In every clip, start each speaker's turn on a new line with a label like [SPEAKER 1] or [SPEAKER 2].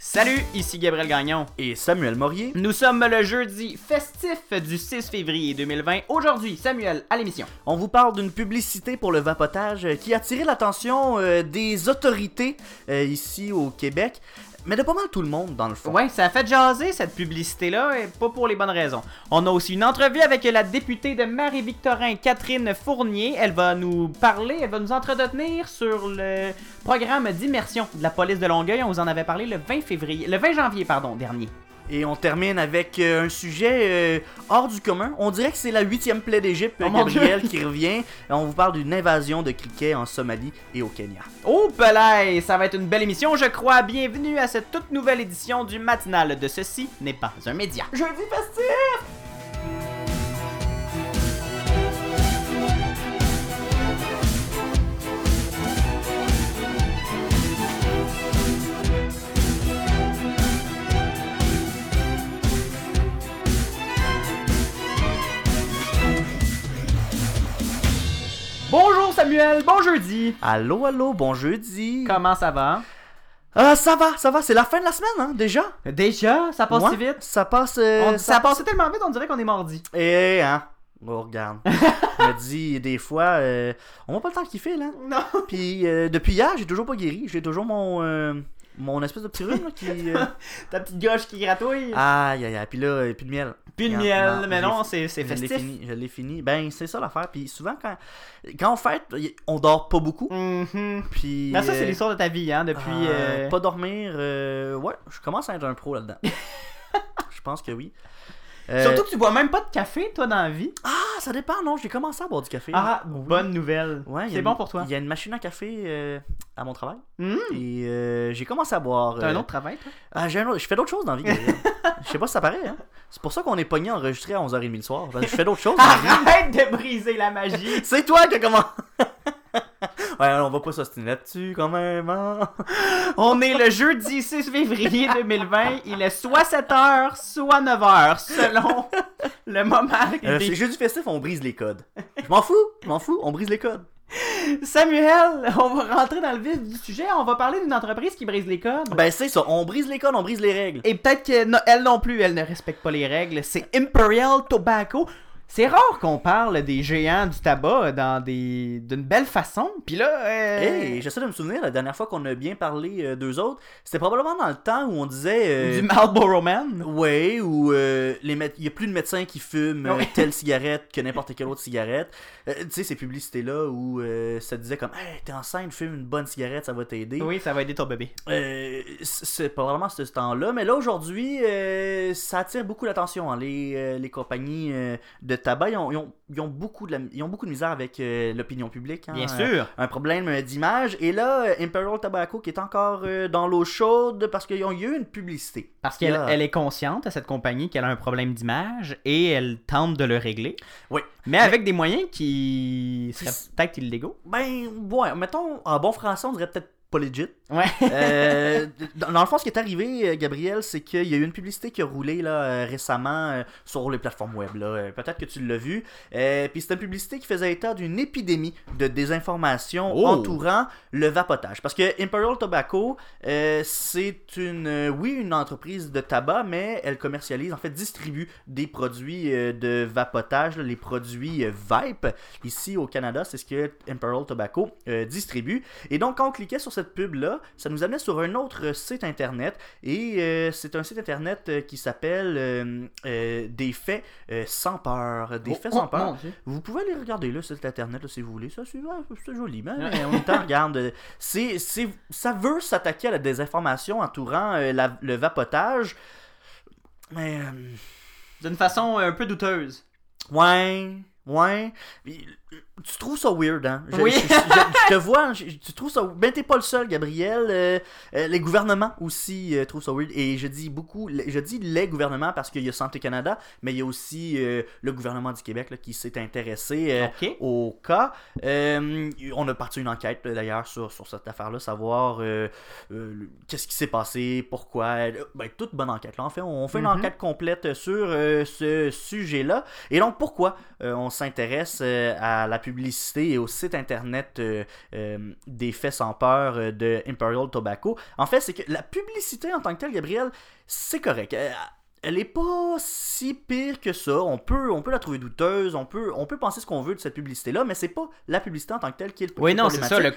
[SPEAKER 1] Salut, ici Gabriel Gagnon.
[SPEAKER 2] Et Samuel Morier.
[SPEAKER 1] Nous sommes le jeudi festif du 6 février 2020. Aujourd'hui, Samuel, à l'émission.
[SPEAKER 2] On vous parle d'une publicité pour le vapotage qui a attiré l'attention euh, des autorités euh, ici au Québec, mais de pas mal tout le monde dans le fond.
[SPEAKER 1] Ouais, ça a fait jaser cette publicité-là, et pas pour les bonnes raisons. On a aussi une entrevue avec la députée de Marie-Victorin, Catherine Fournier. Elle va nous parler, elle va nous entretenir sur le programme d'immersion de la police de Longueuil. On vous en avait parlé le 20 février, le 20 janvier, pardon, dernier.
[SPEAKER 2] Et on termine avec euh, un sujet euh, hors du commun. On dirait que c'est la huitième plaie d'Égypte,
[SPEAKER 1] Oh
[SPEAKER 2] Gabriel, qui revient. On vous parle d'une invasion de criquets en Somalie et au Kenya.
[SPEAKER 1] Oh pelay, ça va être une belle émission, je crois. Bienvenue à cette toute nouvelle édition du matinal de Ceci n'est pas un média.
[SPEAKER 2] Jeudi festif!
[SPEAKER 1] Bonjour Samuel, bon jeudi.
[SPEAKER 2] Allô, allô, bon jeudi.
[SPEAKER 1] Comment ça va?
[SPEAKER 2] Ah, ça va, ça va, c'est la fin de la semaine, hein, déjà.
[SPEAKER 1] Déjà, ça passe si vite?
[SPEAKER 2] Ça passe. euh,
[SPEAKER 1] On- ça a passé tellement vite, on dirait qu'on est mardi.
[SPEAKER 2] Eh, hein. Oh, regarde. Je me dis, des fois, euh, on va pas le temps qu'il fait, là.
[SPEAKER 1] Non.
[SPEAKER 2] Puis, euh, depuis hier, j'ai toujours pas guéri. J'ai toujours mon, euh, mon espèce de petit rhume, là, qui. euh,
[SPEAKER 1] Ta petite gauche qui gratouille.
[SPEAKER 2] Aïe, aïe, aïe. Puis là, plus de miel.
[SPEAKER 1] Plus de miel, mais non, c'est c'est
[SPEAKER 2] Je l'ai
[SPEAKER 1] festif.
[SPEAKER 2] fini, je l'ai fini. Ben, c'est ça l'affaire. Puis souvent, quand, quand on fête, on dort pas beaucoup.
[SPEAKER 1] Mhm.
[SPEAKER 2] Puis.
[SPEAKER 1] Mais ça, c'est
[SPEAKER 2] euh,
[SPEAKER 1] l'histoire de ta vie, hein, depuis...
[SPEAKER 2] euh,
[SPEAKER 1] euh,
[SPEAKER 2] Pas dormir, ouais, je commence à être un pro là-dedans. je pense que oui.
[SPEAKER 1] Surtout que tu bois même pas de café, toi, dans la vie.
[SPEAKER 2] Ah, ça dépend, non, j'ai commencé à boire du café.
[SPEAKER 1] Ah,
[SPEAKER 2] Oui.
[SPEAKER 1] bonne nouvelle.
[SPEAKER 2] Ouais,
[SPEAKER 1] c'est bon pour toi?
[SPEAKER 2] Il y a une machine à café euh, à mon travail.
[SPEAKER 1] Hmm.
[SPEAKER 2] Et euh, j'ai commencé à boire.
[SPEAKER 1] T'as un
[SPEAKER 2] euh,
[SPEAKER 1] autre travail, toi?
[SPEAKER 2] Ah, j'ai un autre- Je fais d'autres choses dans la vie. Je sais pas si ça paraît, hein. C'est pour ça qu'on est pogné enregistré à 11h30 le soir. parce que Je fais d'autres choses.
[SPEAKER 1] Arrête de briser la magie!
[SPEAKER 2] C'est toi qui a commencé. Ouais, on va pas s'ostiner là-dessus quand même, hein.
[SPEAKER 1] On est le jeudi 6 février 2020. Il est soit 7h, soit 9h, selon le moment.
[SPEAKER 2] Euh, c'est jeudi festif, on brise les codes. Je m'en fous, je m'en fous, on brise les codes.
[SPEAKER 1] Samuel, on va rentrer dans le vif du sujet. On va parler d'une entreprise qui brise les codes.
[SPEAKER 2] Ben c'est ça, on brise les codes, on brise les règles.
[SPEAKER 1] Et peut-être qu'elle non plus, elle ne respecte pas les règles. C'est Imperial Tobacco. C'est rare qu'on parle des géants du tabac dans des d'une belle façon. Puis là, euh,
[SPEAKER 2] Hey, j'essaie de me souvenir, la dernière fois qu'on a bien parlé euh, d'eux autres, c'était probablement dans le temps où on disait... euh,
[SPEAKER 1] du Marlboro Man.
[SPEAKER 2] Ouais, ou euh, les mé- il y a plus de médecins qui fument euh,
[SPEAKER 1] Ouais.
[SPEAKER 2] telle cigarette que n'importe quelle autre cigarette. Tu sais, ces publicités-là où euh, ça disait comme Hey, t'es enceinte, fume une bonne cigarette, ça va t'aider.
[SPEAKER 1] Oui, ça va aider ton bébé.
[SPEAKER 2] C'est probablement ce temps-là, mais là aujourd'hui, ça attire beaucoup l'attention. hein. Les, les compagnies de tabac, ils ont, ils ont- ils ont beaucoup, de la- ils ont beaucoup de misère avec euh, l'opinion publique. hein.
[SPEAKER 1] Bien
[SPEAKER 2] Euh,
[SPEAKER 1] sûr.
[SPEAKER 2] un problème euh, d'image. Et là, euh, Imperial Tobacco qui est encore euh, dans l'eau chaude parce qu'ils ont eu une publicité.
[SPEAKER 1] Parce qu'elle
[SPEAKER 2] Yeah.
[SPEAKER 1] elle est consciente à cette compagnie qu'elle a un problème d'image et elle tente de le régler.
[SPEAKER 2] Oui.
[SPEAKER 1] Mais avec des moyens qui seraient peut-être illégaux.
[SPEAKER 2] Ben, ouais, mettons, en bon français, on dirait peut-être pas legit.
[SPEAKER 1] Ouais.
[SPEAKER 2] Euh, dans, le fond, ce qui est arrivé, euh, Gabriel, c'est qu'il y a eu une publicité qui a roulé là, euh, récemment sur les plateformes web. là. Peut-être que tu l'as vu. Euh, Puis c'était une publicité qui faisait état d'une épidémie de désinformation
[SPEAKER 1] Oh.
[SPEAKER 2] entourant le vapotage. Parce que Imperial Tobacco, euh, c'est une, oui, une entreprise de tabac, mais elle commercialise, en fait, distribue des produits de vapotage, là, les produits Vape. Ici au Canada, c'est ce que Imperial Tobacco distribue. Et donc, quand on cliquait sur cette pub-là, ça nous amenait sur un autre site internet. Et euh, c'est un site internet euh, qui s'appelle euh, Des faits sans peur. Des faits
[SPEAKER 1] Oh,
[SPEAKER 2] sans
[SPEAKER 1] oh,
[SPEAKER 2] peur. Vous pouvez aller regarder le site internet là, si vous voulez. Ça, c'est ouais, joli. Mais en même temps, regarde, c'est, c'est, ça veut s'attaquer à la désinformation entourant la- le vapotage. Mais.
[SPEAKER 1] D'une façon un peu douteuse.
[SPEAKER 2] Ouais, ouais. Tu trouves ça weird, hein? Je,
[SPEAKER 1] Oui.
[SPEAKER 2] je- je- je te vois, tu trouves ça. Ben, t'es pas le seul, Gabriel. Euh, euh, les gouvernements aussi euh, trouvent ça weird. Et je dis beaucoup, je dis les gouvernements parce qu'il y a Santé Canada, mais il y a aussi le gouvernement du Québec là, qui s'est intéressé au cas. On a parti une enquête d'ailleurs sur, sur cette affaire-là, savoir qu'est-ce qui s'est passé, pourquoi. Ben, toute bonne enquête. Là. En fait, on fait une
[SPEAKER 1] Mhm.
[SPEAKER 2] enquête complète sur ce sujet-là. Et donc, pourquoi on s'intéresse à la publicité et au site internet euh, euh, des faits sans peur euh, de Imperial Tobacco, en fait, c'est que la publicité en tant que telle, Gabriel, c'est correct. Elle est pas si pire que ça. On peut, on peut la trouver douteuse, on peut, on peut penser ce qu'on veut de cette publicité-là, mais c'est pas la publicité en tant que telle qui est le
[SPEAKER 1] Oui,
[SPEAKER 2] qui est
[SPEAKER 1] non, c'est ça. Le,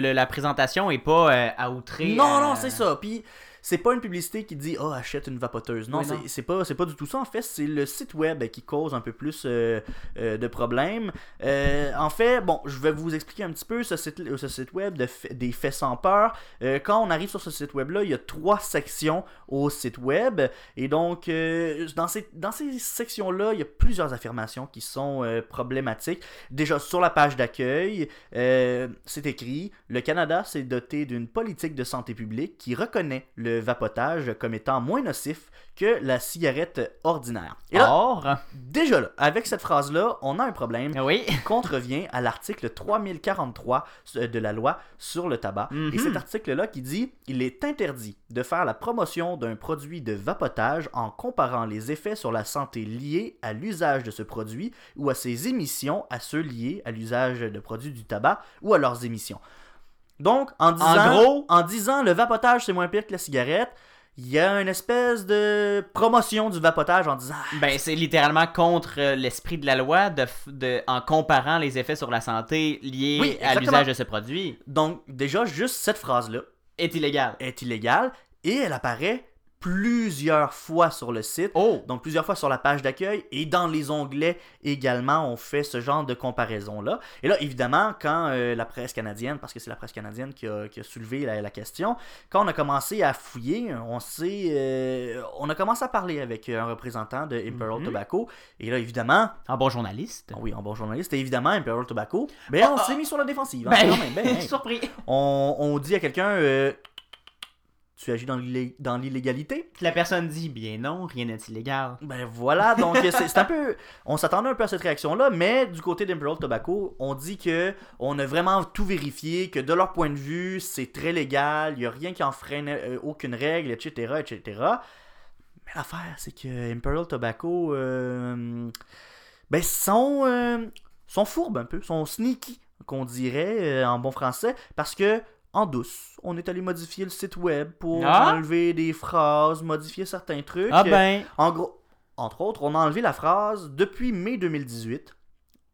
[SPEAKER 1] le- la présentation est pas à outrer.
[SPEAKER 2] Non, non, c'est ça. Puis c'est pas une publicité qui dit oh achète une vapoteuse. Non,
[SPEAKER 1] Oui,
[SPEAKER 2] c'est- pas c'est pas du tout ça. En fait, c'est le site web qui cause un peu plus euh, euh, de problèmes. Euh, en fait, bon, je vais vous expliquer un petit peu ce site, ce site web de des faits sans peur. Quand on arrive sur ce site web là, il y a trois sections au site web et donc dans ces dans ces sections là, il y a plusieurs affirmations qui sont problématiques. Déjà sur la page d'accueil, c'est écrit Le Canada s'est doté d'une politique de santé publique qui reconnaît le vapotage comme étant moins nocif que la cigarette ordinaire. Et là,
[SPEAKER 1] Or,
[SPEAKER 2] déjà là, avec cette phrase-là, on a un problème
[SPEAKER 1] oui.
[SPEAKER 2] qui contrevient à l'article 3043 de la loi sur le tabac.
[SPEAKER 1] Mhm.
[SPEAKER 2] Et cet article-là qui dit Il est interdit de faire la promotion d'un produit de vapotage en comparant les effets sur la santé liés à l'usage de ce produit ou à ses émissions à ceux liés à l'usage de produits du tabac ou à leurs émissions. Donc, en disant,
[SPEAKER 1] gros-
[SPEAKER 2] en disant le vapotage c'est moins pire que la cigarette, il y a une espèce de promotion du vapotage en disant Ah,
[SPEAKER 1] Ben, c'est littéralement contre euh, l'esprit de la loi de, en comparant les effets sur la santé liés
[SPEAKER 2] Oui,
[SPEAKER 1] à l'usage de ce produit
[SPEAKER 2] Donc, déjà, juste cette phrase-là
[SPEAKER 1] est illégal.
[SPEAKER 2] est illégale et elle apparaît plusieurs fois sur le site.
[SPEAKER 1] Oh!
[SPEAKER 2] Donc plusieurs fois sur la page d'accueil et dans les onglets également, on fait ce genre de comparaison-là. Et là, évidemment, quand euh, la presse canadienne, parce que c'est la presse canadienne qui a, qui a soulevé la, la question, quand on a commencé à fouiller, on s'est, euh, on a commencé à parler avec un représentant de Imperial
[SPEAKER 1] Mhm.
[SPEAKER 2] Tobacco. Et là, évidemment,
[SPEAKER 1] Un bon journaliste.
[SPEAKER 2] oui, en bon journaliste, et évidemment, Imperial Tobacco, ben, on
[SPEAKER 1] Ah,
[SPEAKER 2] s'est mis sur la défensive. hein,
[SPEAKER 1] Ben,
[SPEAKER 2] quand même, ben,
[SPEAKER 1] surpris.
[SPEAKER 2] on, on dit à quelqu'un, euh, tu agis dans l'illé- dans l'illégalité?
[SPEAKER 1] La personne dit, bien non, rien n'est illégal.
[SPEAKER 2] Ben voilà, donc c'est un peu. On s'attendait un peu à cette réaction-là, mais du côté d'Imperial Tobacco, on dit que on a vraiment tout vérifié, que de leur point de vue, c'est très légal, il n'y a rien qui en freine euh, aucune règle, etc., etc. Mais l'affaire, c'est que Imperial Tobacco, euh, ben, sont, euh, sont fourbes un peu, sont sneaky, qu'on dirait euh, en bon français, parce que en douce, on est allé modifier le site web pour
[SPEAKER 1] Ah!
[SPEAKER 2] enlever des phrases, modifier certains trucs.
[SPEAKER 1] Ah ben,
[SPEAKER 2] En gros, entre autres, on a enlevé la phrase depuis mai 2018.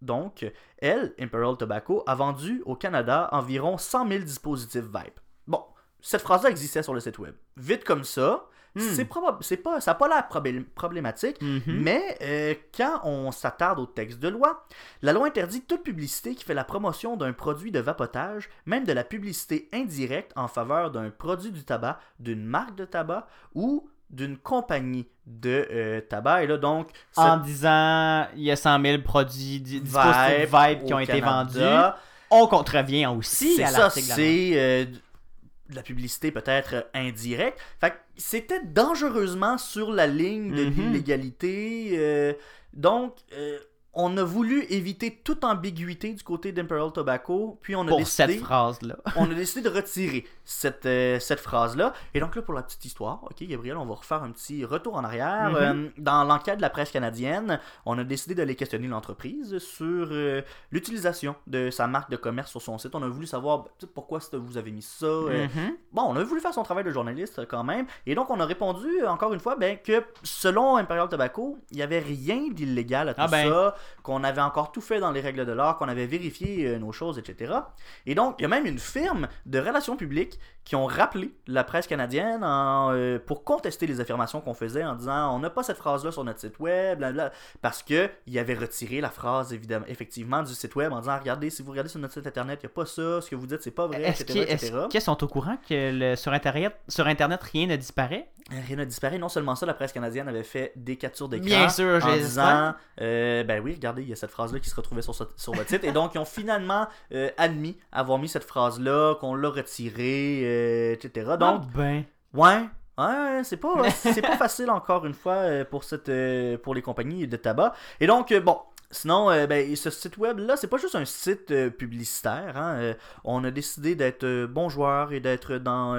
[SPEAKER 2] Donc, elle, Imperial Tobacco, a vendu au Canada environ 100 000 dispositifs Vape. Bon, cette phrase-là existait sur le site web. Vite comme ça,
[SPEAKER 1] Hmm.
[SPEAKER 2] c'est pas, ça n'a pas l'air problématique,
[SPEAKER 1] mhm.
[SPEAKER 2] mais euh, quand on s'attarde au texte de loi, la loi interdit toute publicité qui fait la promotion d'un produit de vapotage, même de la publicité indirecte en faveur d'un produit du tabac, d'une marque de tabac ou d'une compagnie de euh, tabac. Et là, donc,
[SPEAKER 1] en disant, il y a 100 000 produits dispositifs Vibe qui ont été vendus, on contrevient aussi
[SPEAKER 2] c'est
[SPEAKER 1] à
[SPEAKER 2] ça,
[SPEAKER 1] l'article.
[SPEAKER 2] c'est euh, de la publicité peut-être indirecte. Fait que c'était dangereusement sur la ligne de
[SPEAKER 1] Mhm.
[SPEAKER 2] l'illégalité. euh, donc, euh, on a voulu éviter toute ambiguïté du côté d'Imperial Tobacco, puis on a
[SPEAKER 1] Pour
[SPEAKER 2] décidé...
[SPEAKER 1] cette phrase-là.
[SPEAKER 2] on a décidé de retirer cette, euh, cette phrase-là. Et donc là, pour la petite histoire, ok, Gabriel, on va refaire un petit retour en arrière.
[SPEAKER 1] Mhm.
[SPEAKER 2] Euh, dans l'enquête de la presse canadienne, on a décidé d'aller questionner l'entreprise sur euh, l'utilisation de sa marque de commerce sur son site. On a voulu savoir pourquoi vous avez mis ça.
[SPEAKER 1] Mhm.
[SPEAKER 2] Bon, on a voulu faire son travail de journaliste quand même. Et donc, on a répondu, encore une fois, ben, que selon Imperial Tobacco, il n'y avait rien d'illégal à tout
[SPEAKER 1] Ah ben.
[SPEAKER 2] ça, qu'on avait encore tout fait dans les règles de l'art, qu'on avait vérifié euh, nos choses, etc. Et donc, il y a même une firme de relations publiques qui ont rappelé la presse canadienne en, euh, pour contester les affirmations qu'on faisait en disant on n'a pas cette phrase-là sur notre site web, blablabla, parce que il avait retiré la phrase, évidemment, effectivement, du site web en disant regardez, si vous regardez sur notre site internet, il n'y a pas ça, ce que vous dites, c'est pas vrai,
[SPEAKER 1] Est-ce
[SPEAKER 2] etc.
[SPEAKER 1] qu'ils
[SPEAKER 2] etc.
[SPEAKER 1] est-ce qu'ils sont au courant que le- sur, Internet, sur Internet, rien ne disparaît?
[SPEAKER 2] Rien n'a disparu. Non seulement ça, la presse canadienne avait fait des captures d'écran
[SPEAKER 1] Bien sûr,
[SPEAKER 2] en disant euh, ben oui, regardez, il y a cette phrase-là qui se retrouvait sur, sur votre site. Et donc, ils ont finalement euh, admis avoir mis cette phrase-là, qu'on l'a retirée, euh, etc. Donc,
[SPEAKER 1] Ah ben.
[SPEAKER 2] ouais. Ouais, c'est pas, c'est pas facile encore une fois euh, pour, cette, pour les compagnies de tabac. Et donc, bon, sinon, ben, ce site web-là, c'est pas juste un site publicitaire. hein, on a décidé d'être bon joueur et d'être dans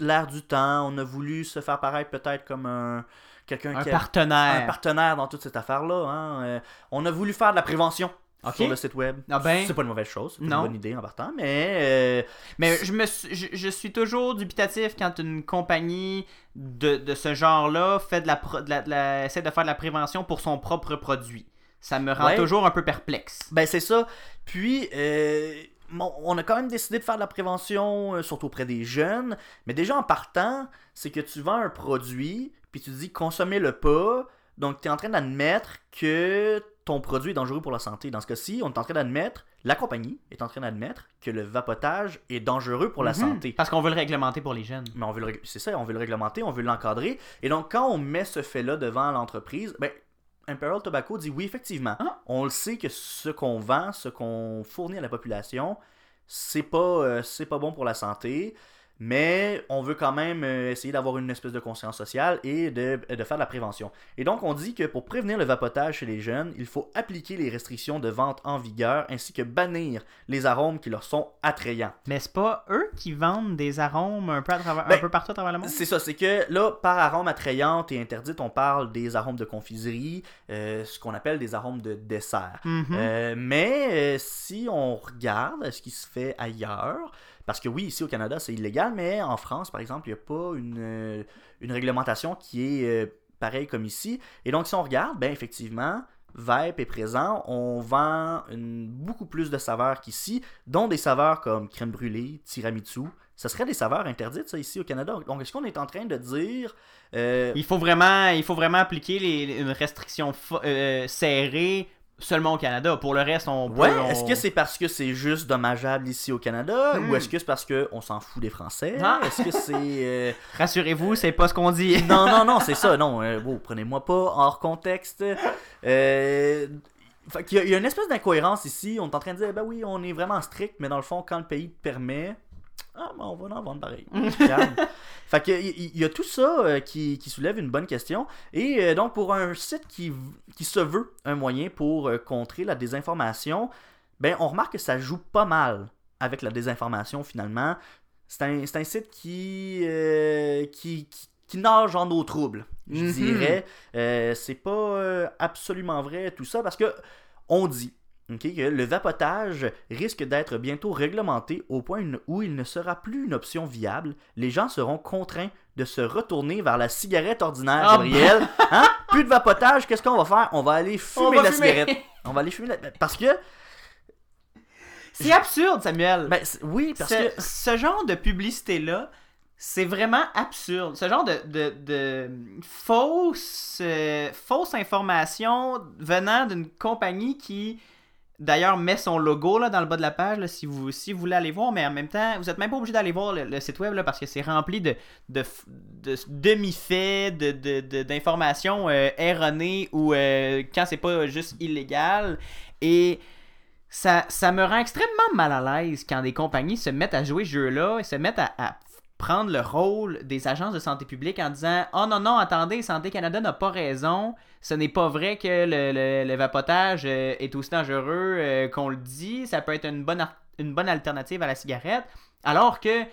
[SPEAKER 2] l'air du temps. On a voulu se faire paraître peut-être comme un quelqu'un
[SPEAKER 1] Un
[SPEAKER 2] qui a-
[SPEAKER 1] partenaire.
[SPEAKER 2] un partenaire dans toute cette affaire-là. hein, euh, on a voulu faire de la prévention sur le site web.
[SPEAKER 1] Ah ben.
[SPEAKER 2] C'est pas une mauvaise chose, c'est une bonne idée en partant, mais euh,
[SPEAKER 1] Mais je, me suis- je, je suis toujours dubitatif quand une compagnie de, de ce genre-là fait de la, pro- de la- de la- essaie de faire de la prévention pour son propre produit. Ça me rend
[SPEAKER 2] Ouais.
[SPEAKER 1] toujours un peu perplexe.
[SPEAKER 2] Ben c'est ça. Puis euh, bon, on a quand même décidé de faire de la prévention, euh, surtout auprès des jeunes. Mais déjà en partant, c'est que tu vends un produit, puis tu dis consommez-le pas. Donc tu es en train d'admettre que ton produit est dangereux pour la santé. Dans ce cas-ci, on est en train d'admettre, la compagnie est en train d'admettre que le vapotage est dangereux pour la
[SPEAKER 1] Mhm.
[SPEAKER 2] santé.
[SPEAKER 1] Parce qu'on veut le réglementer pour les jeunes.
[SPEAKER 2] Mais on veut c'est ça, on veut le réglementer, on veut l'encadrer. Et donc, quand on met ce fait-là devant l'entreprise, ben, Imperial Tobacco dit oui, effectivement.
[SPEAKER 1] Ah.
[SPEAKER 2] On le sait que ce qu'on vend, ce qu'on fournit à la population, c'est pas, euh, c'est pas bon pour la santé. Mais on veut quand même euh, essayer d'avoir une espèce de conscience sociale et de, de faire de la prévention. Et donc, on dit que pour prévenir le vapotage chez les jeunes, il faut appliquer les restrictions de vente en vigueur ainsi que bannir les arômes qui leur sont attrayants.
[SPEAKER 1] Mais c'est pas eux qui vendent des arômes un peu, à travers,
[SPEAKER 2] Ben,
[SPEAKER 1] un peu partout à travers le monde?
[SPEAKER 2] C'est ça, c'est que là, par arôme attrayante et interdite, on parle des arômes de confiserie, euh, ce qu'on appelle des arômes de dessert.
[SPEAKER 1] Mhm.
[SPEAKER 2] Euh, mais euh, si on regarde ce qui se fait ailleurs, parce que oui, ici au Canada, c'est illégal, mais en France, par exemple, il n'y a pas une, euh, une réglementation qui est euh, pareille comme ici. Et donc, si on regarde, ben effectivement, Vape est présent. On vend beaucoup plus de saveurs qu'ici, dont des saveurs comme crème brûlée, tiramisu. Ça serait des saveurs interdites, ici au Canada. Donc, est-ce qu'on est en train de dire... euh,
[SPEAKER 1] Il faut vraiment, il faut vraiment appliquer une restriction euh, serrée seulement au Canada. Pour le reste, on peut.
[SPEAKER 2] Ouais,
[SPEAKER 1] on-
[SPEAKER 2] est-ce que c'est parce que c'est juste dommageable ici au Canada
[SPEAKER 1] Hmm.
[SPEAKER 2] ou est-ce que c'est parce qu'on s'en fout des Français?
[SPEAKER 1] Ah.
[SPEAKER 2] Est-ce que c'est. euh,
[SPEAKER 1] Rassurez-vous, c'est pas ce qu'on dit.
[SPEAKER 2] Non, non, non, c'est ça, non. euh, wow, Prenez-moi pas hors contexte. Euh, fait il y, a une espèce d'incohérence ici. On est en train de dire, ben oui, on est vraiment strict, mais dans le fond, quand le pays te permet. Ah, ben on va en vendre pareil. Fait que il y, a tout ça euh, qui, qui soulève une bonne question. Et euh, donc, pour un site qui, qui se veut un moyen pour euh, contrer la désinformation, ben on remarque que ça joue pas mal avec la désinformation finalement. C'est un, un site qui, euh, qui, qui, qui nage en eau trouble, je
[SPEAKER 1] Mhm.
[SPEAKER 2] dirais. Euh, c'est pas euh, absolument vrai tout ça parce que on dit ok, que le vapotage risque d'être bientôt réglementé au point où il ne sera plus une option viable. Les gens seront contraints de se retourner vers la cigarette ordinaire,
[SPEAKER 1] Ah,
[SPEAKER 2] Gabriel. Hein? Plus de vapotage, qu'est-ce qu'on va faire? On va aller fumer
[SPEAKER 1] On va
[SPEAKER 2] la
[SPEAKER 1] fumer.
[SPEAKER 2] cigarette. On va aller fumer la... Parce que...
[SPEAKER 1] C'est absurde, Samuel.
[SPEAKER 2] Ben, oui, parce
[SPEAKER 1] ce,
[SPEAKER 2] que...
[SPEAKER 1] ce genre de publicité-là, c'est vraiment absurde. Ce genre de, de, de fausse, euh, fausse information venant d'une compagnie qui, d'ailleurs, met son logo dans le bas de la page, si, vous, voulez aller voir, mais en même temps, vous n'êtes même pas obligé d'aller voir le, site web là, parce que c'est rempli de, demi-faits, de, de, d'informations euh, erronées ou euh, quand c'est pas juste illégal. Et ça, me rend extrêmement mal à l'aise quand des compagnies se mettent à jouer ce jeu-là et se mettent à prendre le rôle des agences de santé publique en disant Oh non, non, attendez, Santé Canada n'a pas raison. Ce n'est pas vrai que le, le- vapotage euh, est aussi dangereux euh, qu'on le dit. Ça peut être une bonne, une bonne alternative à la cigarette. Alors que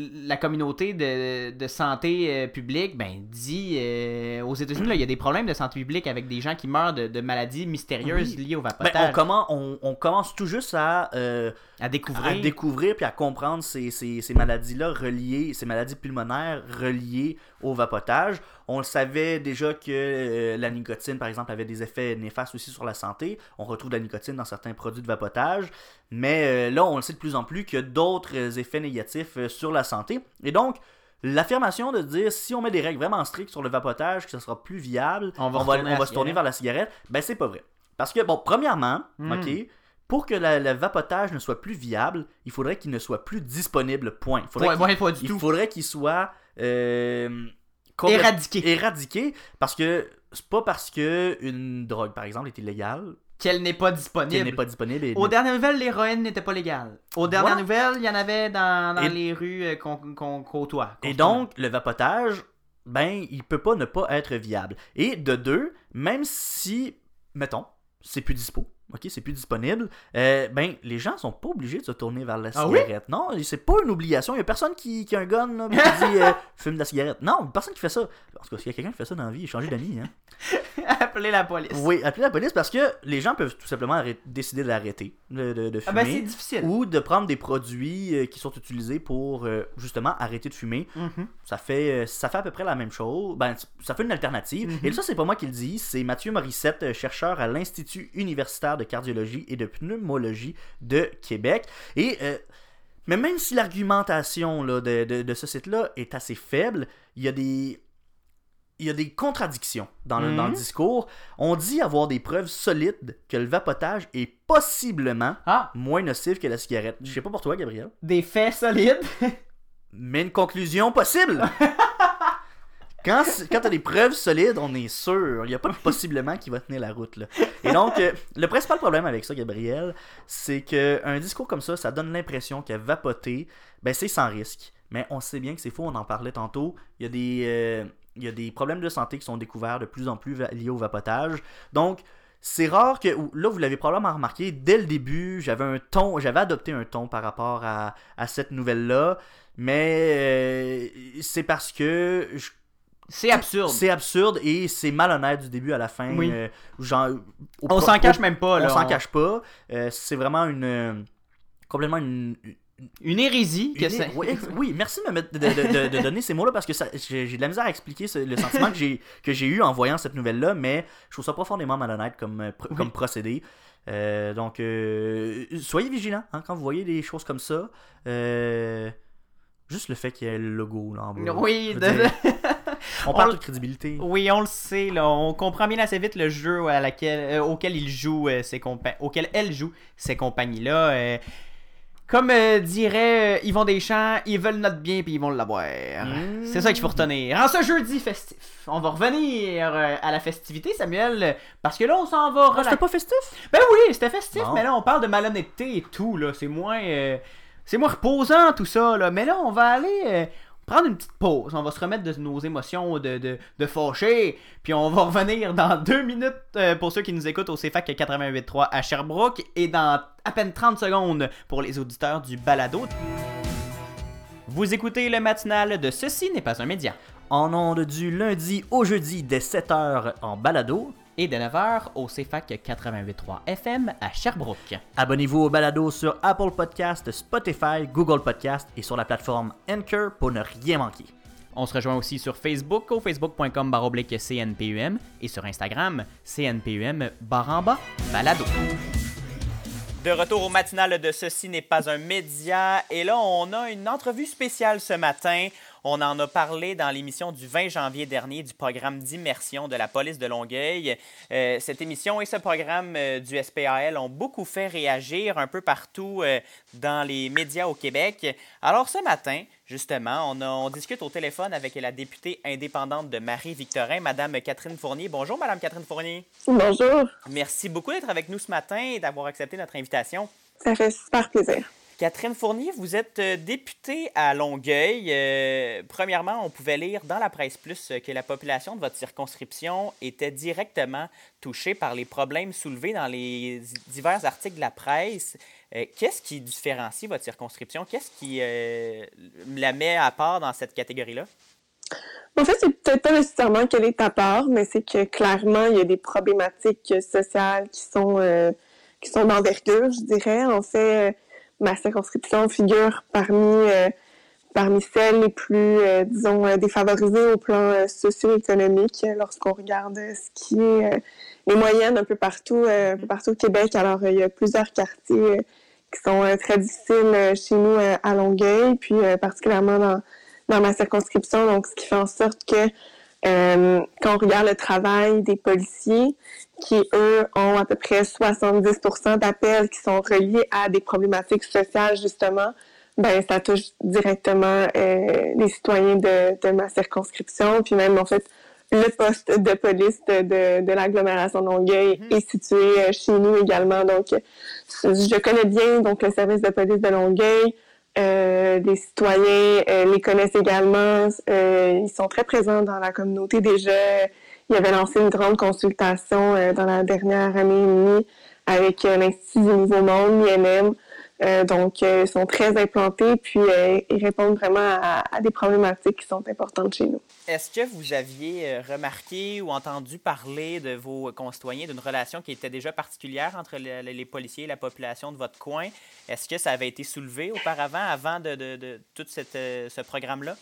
[SPEAKER 1] la communauté de, de santé euh, publique ben, dit euh, aux États-Unis, il y a des problèmes de santé publique avec des gens qui meurent de, de maladies mystérieuses
[SPEAKER 2] Oui.
[SPEAKER 1] liées au
[SPEAKER 2] Ben,
[SPEAKER 1] vapotage.
[SPEAKER 2] on, commence, on, on commence tout juste à, euh,
[SPEAKER 1] à découvrir.
[SPEAKER 2] à découvrir puis à comprendre ces, ces- ces maladies-là reliées, ces maladies pulmonaires reliées au vapotage. On le savait déjà que euh, la nicotine, par exemple, avait des effets néfastes aussi sur la santé. On retrouve de la nicotine dans certains produits de vapotage. Mais euh, là, on le sait de plus en plus qu'il y a d'autres euh, effets négatifs sur la santé. Et donc, l'affirmation de dire si on met des règles vraiment strictes sur le vapotage, que ça sera plus viable,
[SPEAKER 1] On va
[SPEAKER 2] on va,
[SPEAKER 1] retourner à
[SPEAKER 2] on
[SPEAKER 1] la
[SPEAKER 2] va se tourner vers la cigarette, ben c'est pas vrai. Parce que, bon, premièrement,
[SPEAKER 1] Mm.
[SPEAKER 2] ok, pour que le vapotage ne soit plus viable, il faudrait qu'il ne soit plus disponible, point. Il faudrait
[SPEAKER 1] Ouais,
[SPEAKER 2] qu'il-
[SPEAKER 1] ouais, pas du
[SPEAKER 2] il
[SPEAKER 1] tout.
[SPEAKER 2] faudrait qu'il soit euh, complè-
[SPEAKER 1] Éradiqué.
[SPEAKER 2] éradiqué, parce que c'est pas parce que une drogue, par exemple, est illégale
[SPEAKER 1] Qu'elle n'est pas
[SPEAKER 2] qu'elle
[SPEAKER 1] disponible.
[SPEAKER 2] n'est pas disponible. et-
[SPEAKER 1] Aux dernières nouvelles, l'héroïne n'était pas légale. Aux dernières
[SPEAKER 2] Voilà.
[SPEAKER 1] nouvelles, il y en avait dans, dans
[SPEAKER 2] Et-
[SPEAKER 1] les rues euh, qu'on qu'on côtoie.
[SPEAKER 2] Et donc, le vapotage, ben, il peut pas ne pas être viable. Et de deux, même si, mettons, c'est plus dispo, ok, c'est plus disponible, euh, ben les gens sont pas obligés de se tourner vers la
[SPEAKER 1] Ah oui?
[SPEAKER 2] cigarette. Non, c'est pas une obligation. Il y a personne qui, qui a un gun là, qui dit euh, fume de la cigarette. Non, personne qui fait ça. Parce que s'il y a quelqu'un qui fait ça dans la vie, changer d'amis. Hein.
[SPEAKER 1] Appelez la police.
[SPEAKER 2] Oui, appelez la police parce que les gens peuvent tout simplement arrêter- décider d'arrêter de, de, de
[SPEAKER 1] Ah ben c'est
[SPEAKER 2] fumer.
[SPEAKER 1] difficile.
[SPEAKER 2] ou de prendre des produits euh, qui sont utilisés pour euh, justement arrêter de fumer.
[SPEAKER 1] Mhm.
[SPEAKER 2] Ça fait, ça fait à peu près la même chose. Ben, ça fait une alternative.
[SPEAKER 1] Mhm.
[SPEAKER 2] Et ça, c'est pas moi qui le dis. C'est Mathieu Morissette, chercheur à l'Institut universitaire de cardiologie et de pneumologie de Québec. Et, euh, mais même si l'argumentation de, de, de ce site-là est assez faible, il y a des. Il y a des contradictions dans le, dans le
[SPEAKER 1] Mhm.
[SPEAKER 2] discours. On dit avoir des preuves solides que le vapotage est possiblement
[SPEAKER 1] Ah,
[SPEAKER 2] moins nocif que la cigarette. Je sais pas pour toi, Gabriel.
[SPEAKER 1] des faits solides.
[SPEAKER 2] Mais une conclusion possible. Quand, quand t'as des preuves solides, on est sûr. Il n'y a pas possiblement qui va tenir la route. Et donc, euh, le principal problème avec ça, Gabriel, c'est qu'un discours comme ça, ça donne l'impression que vapoter, ben, c'est sans risque. Mais on sait bien que c'est faux, on en parlait tantôt. Il y a des, euh, il y a des problèmes de santé qui sont découverts de plus en plus liés au vapotage. Donc, c'est rare que. Là, vous l'avez probablement remarqué, dès le début, j'avais un ton, j'avais adopté un ton par rapport à, à cette nouvelle-là. Mais euh, c'est parce que je-
[SPEAKER 1] C'est absurde.
[SPEAKER 2] c'est absurde et c'est malhonnête du début à la fin.
[SPEAKER 1] Oui.
[SPEAKER 2] euh, genre, au
[SPEAKER 1] On s'en
[SPEAKER 2] au-
[SPEAKER 1] cache même pas.
[SPEAKER 2] On
[SPEAKER 1] Là.
[SPEAKER 2] s'en cache pas. Euh, c'est vraiment une. euh, complètement une.
[SPEAKER 1] Une hérésie. Que
[SPEAKER 2] une-
[SPEAKER 1] c'est...
[SPEAKER 2] oui, merci de, me mettre- de, de- de- de donner ces mots-là parce que j'ai de la misère à expliquer ce- le sentiment que j'ai que j'ai eu en voyant cette nouvelle-là, mais je trouve ça profondément malhonnête comme, euh, pr-
[SPEAKER 1] Oui.
[SPEAKER 2] comme procédé. Euh, donc, euh, soyez vigilants hein, quand vous voyez des choses comme ça. Euh, juste le fait qu'il y ait le logo là en bas.
[SPEAKER 1] Oui, de-
[SPEAKER 2] dire, on
[SPEAKER 1] On
[SPEAKER 2] parle
[SPEAKER 1] le-
[SPEAKER 2] de crédibilité.
[SPEAKER 1] Oui, on le sait, là. On comprend bien assez vite le jeu à laquelle, euh, auquel il joue euh, ses compa- auquel elle joue ces compagnies-là. euh. comme euh, dirait euh, Yvon Deschamps, ils veulent notre bien puis ils vont l'avoir.
[SPEAKER 2] Mmh.
[SPEAKER 1] C'est ça qu'il faut retenir. En ce jeudi festif, on va revenir euh, à la festivité, Samuel, parce que là, on s'en va.
[SPEAKER 2] Ah, c'était pas festif?
[SPEAKER 1] Ben oui, c'était festif,
[SPEAKER 2] Bon.
[SPEAKER 1] mais là, on parle de malhonnêteté et tout, là. C'est moins. euh, c'est moins reposant, tout ça, là. Mais là, on va aller. Prendre une petite pause. On va se remettre de nos émotions de, de, de. Puis on va revenir dans deux minutes euh, pour ceux qui nous écoutent au CFAC 88.3 à Sherbrooke et dans à peine 30 secondes pour les auditeurs du balado. Vous écoutez le matinal de Ceci n'est pas un média.
[SPEAKER 2] En ondes du lundi au jeudi dès 7h en balado.
[SPEAKER 1] Et de 9h au CFAC 88.3 FM à Sherbrooke.
[SPEAKER 2] Abonnez-vous au balado sur Apple Podcast, Spotify, Google Podcast et sur la plateforme Anchor pour ne rien manquer.
[SPEAKER 1] On se rejoint aussi sur Facebook au facebook.com baroblique CNPUM et sur Instagram CNPUM baramba balado. De retour au matinal de Ceci n'est pas un média et là on a une entrevue spéciale ce matin. On en a parlé dans l'émission du 20 janvier dernier du programme d'immersion de la police de Longueuil. Euh, cette émission et ce programme euh, du SPAL ont beaucoup fait réagir un peu partout euh, dans les médias au Québec. Alors ce matin, justement, on, a- on discute au téléphone avec la députée indépendante de Marie-Victorin, Madame Catherine Fournier. Bonjour, Madame Catherine Fournier.
[SPEAKER 3] Bonjour,
[SPEAKER 1] Merci beaucoup d'être avec nous ce matin et d'avoir accepté notre invitation.
[SPEAKER 3] ça fait super plaisir.
[SPEAKER 1] Catherine Fournier, vous êtes euh, députée à Longueuil. Euh, premièrement, on pouvait lire dans la presse plus euh, que la population de votre circonscription était directement touchée par les problèmes soulevés dans les divers articles de la presse. Qu'est-ce qui différencie votre circonscription? Qu'est-ce qui la met à part dans cette catégorie-là?
[SPEAKER 3] En fait, c'est peut-être pas nécessairement qu'elle est à part, mais c'est que clairement, il y a des problématiques sociales qui sont qui sont d'envergure, je dirais. En fait, ma circonscription figure parmi euh, parmi celles les plus, euh, disons, euh, défavorisées au plan socio-économique lorsqu'on regarde ce qui est euh, les moyennes un peu partout, euh, un peu partout au Québec. Alors, il y a plusieurs quartiers qui sont très difficiles chez nous à Longueuil, puis euh, particulièrement dans dans ma circonscription, donc ce qui fait en sorte que euh, quand on regarde le travail des policiers, qui eux ont à peu près 70% d'appels qui sont reliés à des problématiques sociales justement, ben ça touche directement euh, les citoyens de, de ma circonscription, puis même en fait le poste de police de, de, de l'agglomération de Longueuil
[SPEAKER 1] Mhm.
[SPEAKER 3] est situé euh, chez nous également. Donc, je connais bien donc le service de police de Longueuil. Euh, les citoyens euh, les connaissent également. Euh, ils sont très présents dans la communauté déjà. Ils avaient lancé une grande consultation euh, dans la dernière année et demie avec l'Institut du Nouveau Monde, l'INM. Euh, donc, ils sont très implantés, puis ils répondent vraiment à, à, des problématiques qui sont importantes chez nous.
[SPEAKER 1] Est-ce que vous aviez remarqué ou entendu parler de vos concitoyens d'une relation qui était déjà particulière entre les, policiers et la population de votre coin? Est-ce que ça avait été soulevé auparavant, avant de, de, de tout cette, ce programme-là?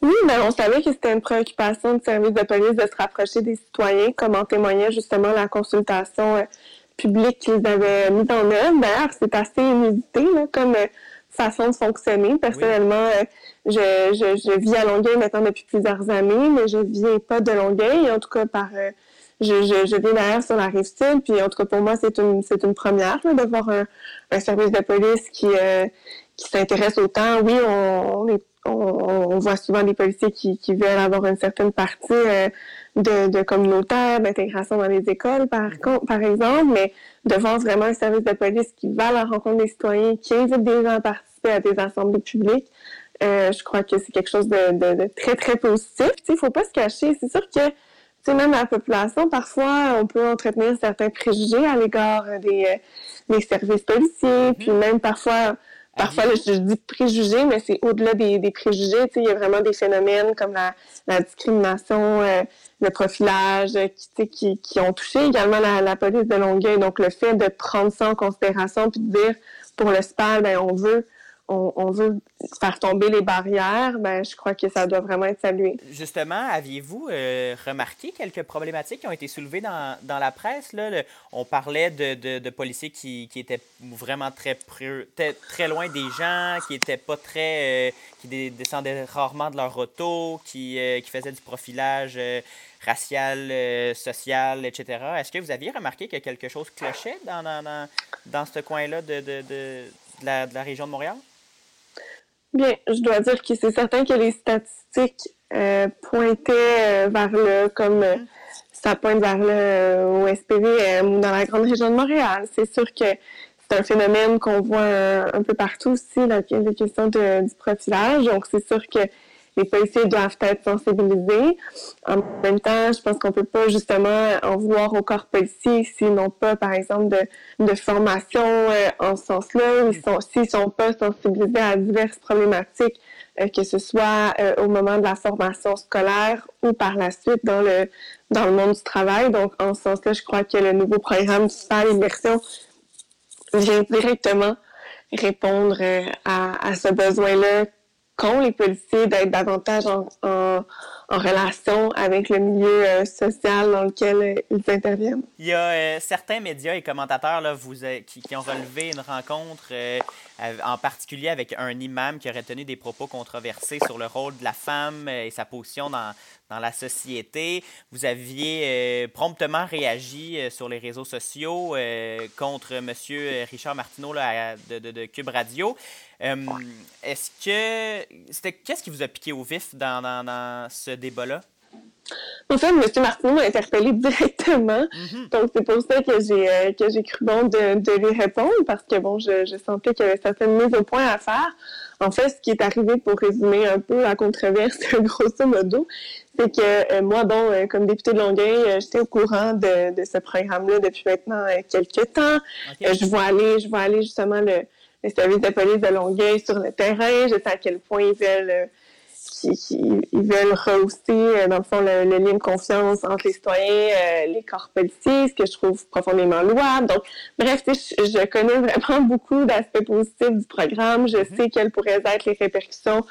[SPEAKER 3] Oui, mais on savait que c'était une préoccupation du service de police de se rapprocher des citoyens, comme en témoignait justement la consultation euh, publique qu'ils avaient mise en œuvre. D'ailleurs, c'est assez inédité comme euh, façon de fonctionner. Personnellement, euh, je, je, je, vis à Longueuil maintenant depuis plusieurs années, mais je viens pas de Longueuil, en tout cas par... je, je, je viens d'ailleurs sur la rive sud, puis en tout cas pour moi, c'est une, c'est une première d'avoir un, un, service de police qui, qui s'intéresse autant. Oui, on, on est on, voit souvent des policiers qui, veulent avoir une certaine partie euh, de, de, communautaire, d'intégration dans les écoles, par, par exemple, mais de voir vraiment un service de police qui va à la rencontre des citoyens, qui invite des gens à participer à des assemblées publiques, euh, je crois que c'est quelque chose de, très, très positif. Il ne faut pas se cacher. C'est sûr que même la population, parfois, on peut entretenir certains préjugés à l'égard des, euh, des services policiers, puis même parfois Parfois, je, dis préjugés, mais c'est au-delà des, préjugés. Il y a vraiment des phénomènes comme la, discrimination, euh, le profilage, euh, qui, qui, ont touché également la, police de Longueuil. Donc, le fait de prendre ça en considération puis de dire, pour le SPAL, ben, on veut on, veut faire tomber les barrières, ben, je crois que ça doit vraiment être salué.
[SPEAKER 1] Justement, aviez-vous euh, remarqué quelques problématiques qui ont été soulevées dans, dans la presse? Là? on parlait de, de, policiers qui, qui, étaient vraiment très, loin des gens, qui étaient pas très. Euh, qui descendaient rarement de leur auto, qui, euh, qui faisaient du profilage racial, social, etc. Est-ce que vous aviez remarqué que quelque chose clochait dans, dans, dans, ce coin-là de, de, de la région de Montréal?
[SPEAKER 3] Bien, je dois dire que c'est certain que les statistiques euh, pointaient euh, vers le, comme euh, ça pointe vers le au SPVM ou dans la grande région de Montréal. C'est sûr que c'est un phénomène qu'on voit un, peu partout aussi, la, les questions de, du profilage. Donc, c'est sûr que les policiers doivent être sensibilisés. En même temps, je pense qu'on peut pas justement en vouloir au corps policier s'ils n'ont pas, par exemple, de, formation euh, en ce sens-là, s'ils sont, sont pas sensibilisés à diverses problématiques, euh, que ce soit euh, au moment de la formation scolaire ou par la suite dans le dans le monde du travail. Donc, en ce sens-là, je crois que le nouveau programme FAL Immersion vient directement répondre à, à ce besoin-là qu'ont les policiers d'être davantage en, relation avec le milieu euh, social dans lequel euh, ils interviennent.
[SPEAKER 1] Il y a euh, certains médias et commentateurs là, qui, ont relevé une rencontre en particulier avec un imam qui aurait tenu des propos controversés sur le rôle de la femme et sa position dans, dans la société. Vous aviez promptement réagi sur les réseaux sociaux contre M. Richard Martineau de, Cube Radio. Est-ce que c'était qu'est-ce qui vous a piqué au vif dans, dans, dans ce débat-là?
[SPEAKER 3] En fait, M. Martineau m'a interpellé directement. Mm-hmm. Donc, c'est pour ça que j'ai euh, que j'ai cru bon de, de, lui répondre parce que bon, je, je sentais qu'il y avait certaines mises au point à faire. En fait, ce qui est arrivé pour résumer un peu la controverse, grosso modo, c'est que euh, moi, bon, euh, comme député de Longueuil, j'étais au courant de, de ce programme-là depuis maintenant quelques temps. je vois aller, je vois aller justement le, les services de police de Longueuil sur le terrain. Je sais à quel point ils veulent, euh, ils, veulent rehausser, euh, dans le fond, le, lien de confiance entre les citoyens, euh, les corps policiers, ce que je trouve profondément louable. Donc, bref, je, je connais vraiment beaucoup d'aspects positifs du programme. Je mm-hmm. sais quelles pourraient être les répercussions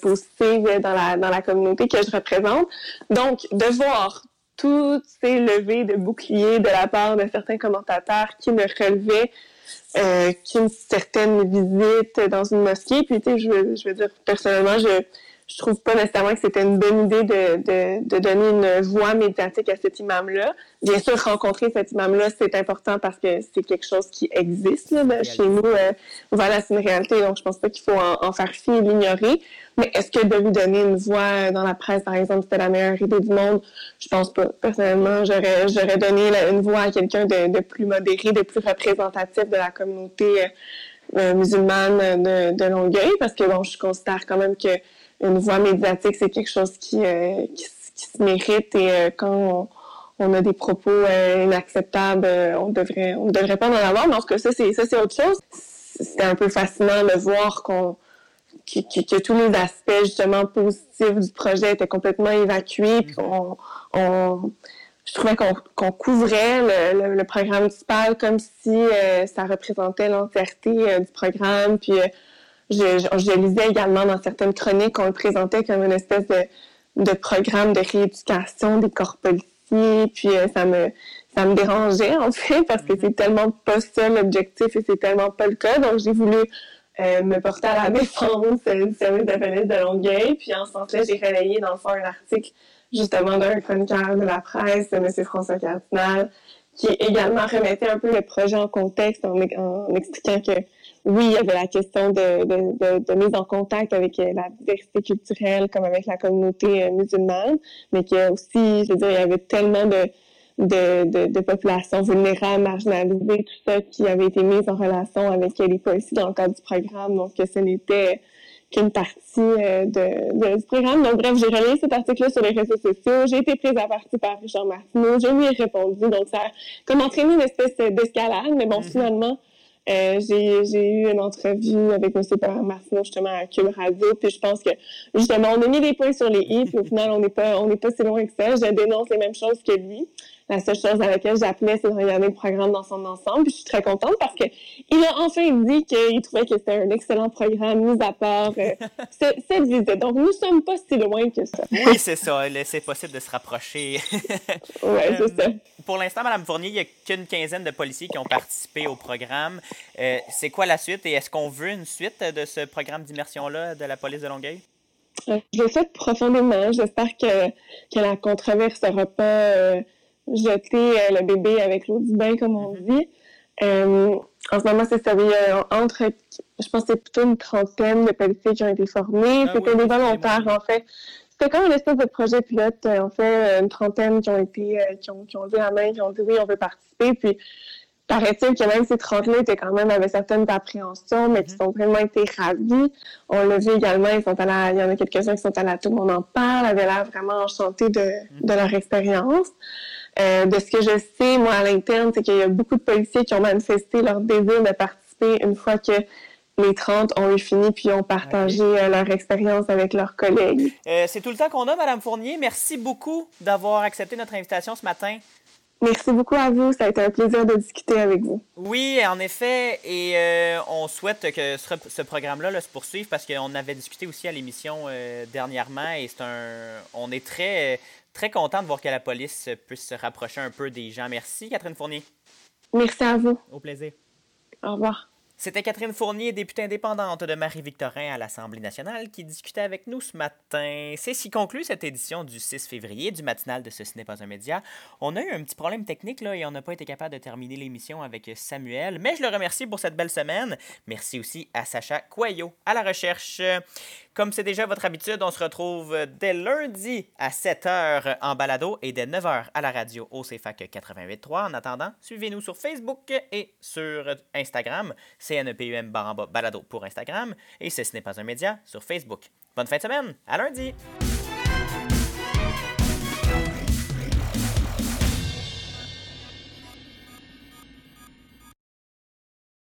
[SPEAKER 3] positives dans la, dans la communauté que je représente. Donc, de voir toutes ces levées de boucliers de la part de certains commentateurs qui me relevaient euh, qu'une certaine visite dans une mosquée. Puis, tu sais, je je veux dire, personnellement, je, je trouve pas nécessairement que c'était une bonne idée de, de, de, donner une voix médiatique à cet imam-là. Bien sûr, rencontrer cet imam-là, c'est important parce que c'est quelque chose qui existe là, chez nous. Voilà, c'est une réalité, donc je pense pas qu'il faut en, faire fi et l'ignorer. Mais est-ce que de lui donner une voix dans la presse, par exemple, c'était la meilleure idée du monde? Je pense pas. Personnellement, j'aurais, j'aurais donné une voix à quelqu'un de, de, plus modéré, de plus représentatif de la communauté euh, musulmane de, de Longueuil, parce que bon, je considère quand même que une voix médiatique, c'est quelque chose qui, euh, qui, se mérite et euh, quand on a des propos euh, inacceptables, on devrait on devrait pas en avoir, mais en tout cas ça c'est ça c'est autre chose. C'était un peu fascinant de voir qu'on que, tous les aspects justement positifs du projet étaient complètement évacués, puis je trouvais qu'on couvrait le, le, programme municipal comme si ça représentait l'entièreté du programme, puis je, je, je, lisais également dans certaines chroniques qu'on le présentait comme une espèce de, de programme de rééducation des corps policiers puis euh, ça me ça me dérangeait en fait parce que c'est tellement pas ça l'objectif et c'est tellement pas le cas. Donc j'ai voulu euh, me porter à la défense euh, du service de police de Longueuil. Puis en ce sens-là, j'ai relayé dans le fond un article justement d'un chroniqueur de la presse, M. François Cardinal, qui également remettait un peu le projet en contexte en, en expliquant que oui, il y avait la question de, de, de, mise en contact avec euh, la diversité culturelle, comme avec la communauté euh, musulmane, mais qu'il y a aussi, je veux dire, il y avait tellement de, de, de, populations vulnérables, marginalisées, tout ça, qui avait été mis en relation avec les policiers dans le cadre du programme, donc ce n'était qu'une partie euh, de, du programme. Donc bref, j'ai relayé cet article-là sur les réseaux sociaux, j'ai été prise à partie par Richard Martineau, je lui ai répondu, donc ça a comme entraîné une espèce d'escalade, mais bon, mm-hmm. finalement, euh, j'ai eu une entrevue avec M. Martineau justement à Cube Radio, puis je pense que justement on a mis des points sur les i, puis au final on n'est pas on n'est pas si loin que ça. Je dénonce les mêmes choses que lui. La seule chose à laquelle j'appelais, c'est de regarder le programme dans son ensemble. Puis je suis très contente parce que il a enfin dit qu'il trouvait que c'était un excellent programme, mis à part euh, cette visite. Donc nous sommes pas si loin que ça.
[SPEAKER 1] Oui, c'est ça. C'est possible de se rapprocher.
[SPEAKER 3] oui, c'est ça. Euh,
[SPEAKER 1] pour l'instant, Mme Fournier, il n'y a qu'une quinzaine de policiers qui ont participé au programme. Euh, c'est quoi la suite et est-ce qu'on veut une suite de ce programme d'immersion-là de la police de Longueuil?
[SPEAKER 3] Je le souhaite profondément. J'espère que, que la controverse ne sera pas jeter euh, le bébé avec l'eau du bain, comme on mm-hmm. dit. Euh, en ce moment, c'est ça. entre, je pense que c'est plutôt une trentaine de policiers qui ont été formés. Ah C'était des volontaires, en fait. C'était comme une espèce de projet pilote. En fait, une trentaine qui ont été, euh, qui ont, qui ont dit la main, qui ont dit oui, on veut participer. Puis, paraît-il que même ces 30-là étaient quand même avec certaines appréhensions, mais qui mm-hmm. ont vraiment été ravis. On l'a vu également, ils sont à il y en a quelques-uns qui sont à Tout le monde en parle, avaient l'air vraiment enchantés de, de mm-hmm. leur expérience. Euh, de ce que je sais, moi, à l'interne, c'est qu'il y a beaucoup de policiers qui ont manifesté leur désir de participer une fois que les 30 ont eu fini puis ont partagé euh, leur expérience avec leurs collègues.
[SPEAKER 1] Euh, c'est tout le temps qu'on a, Madame Fournier. Merci beaucoup d'avoir accepté notre invitation ce matin.
[SPEAKER 3] Merci beaucoup à vous. Ça a été un plaisir de discuter avec vous.
[SPEAKER 1] Oui, en effet. Et on souhaite que ce, programme-là se poursuive parce qu'on avait discuté aussi à l'émission dernièrement et c'est un. On est très très content de voir que la police puisse se rapprocher un peu des gens. Merci, Catherine Fournier.
[SPEAKER 3] Merci à vous.
[SPEAKER 1] Au plaisir.
[SPEAKER 3] Au revoir.
[SPEAKER 1] C'était Catherine Fournier, députée indépendante de Marie-Victorin à l'Assemblée nationale, qui discutait avec nous ce matin. C'est ce qui conclut cette édition du 6 février du matinal de Ce n'est pas un média. On a eu un petit problème technique là, et on n'a pas été capable de terminer l'émission avec Samuel, mais je le remercie pour cette belle semaine. Merci aussi à Sacha Coyot à la recherche. Comme c'est déjà votre habitude, on se retrouve dès lundi à 7h en balado et dès 9h à la radio au CFAC 88.3. En attendant, suivez-nous sur Facebook et sur Instagram, CNEPUM baramba balado pour Instagram et ce n'est pas un média sur Facebook. Bonne fin de semaine, à lundi!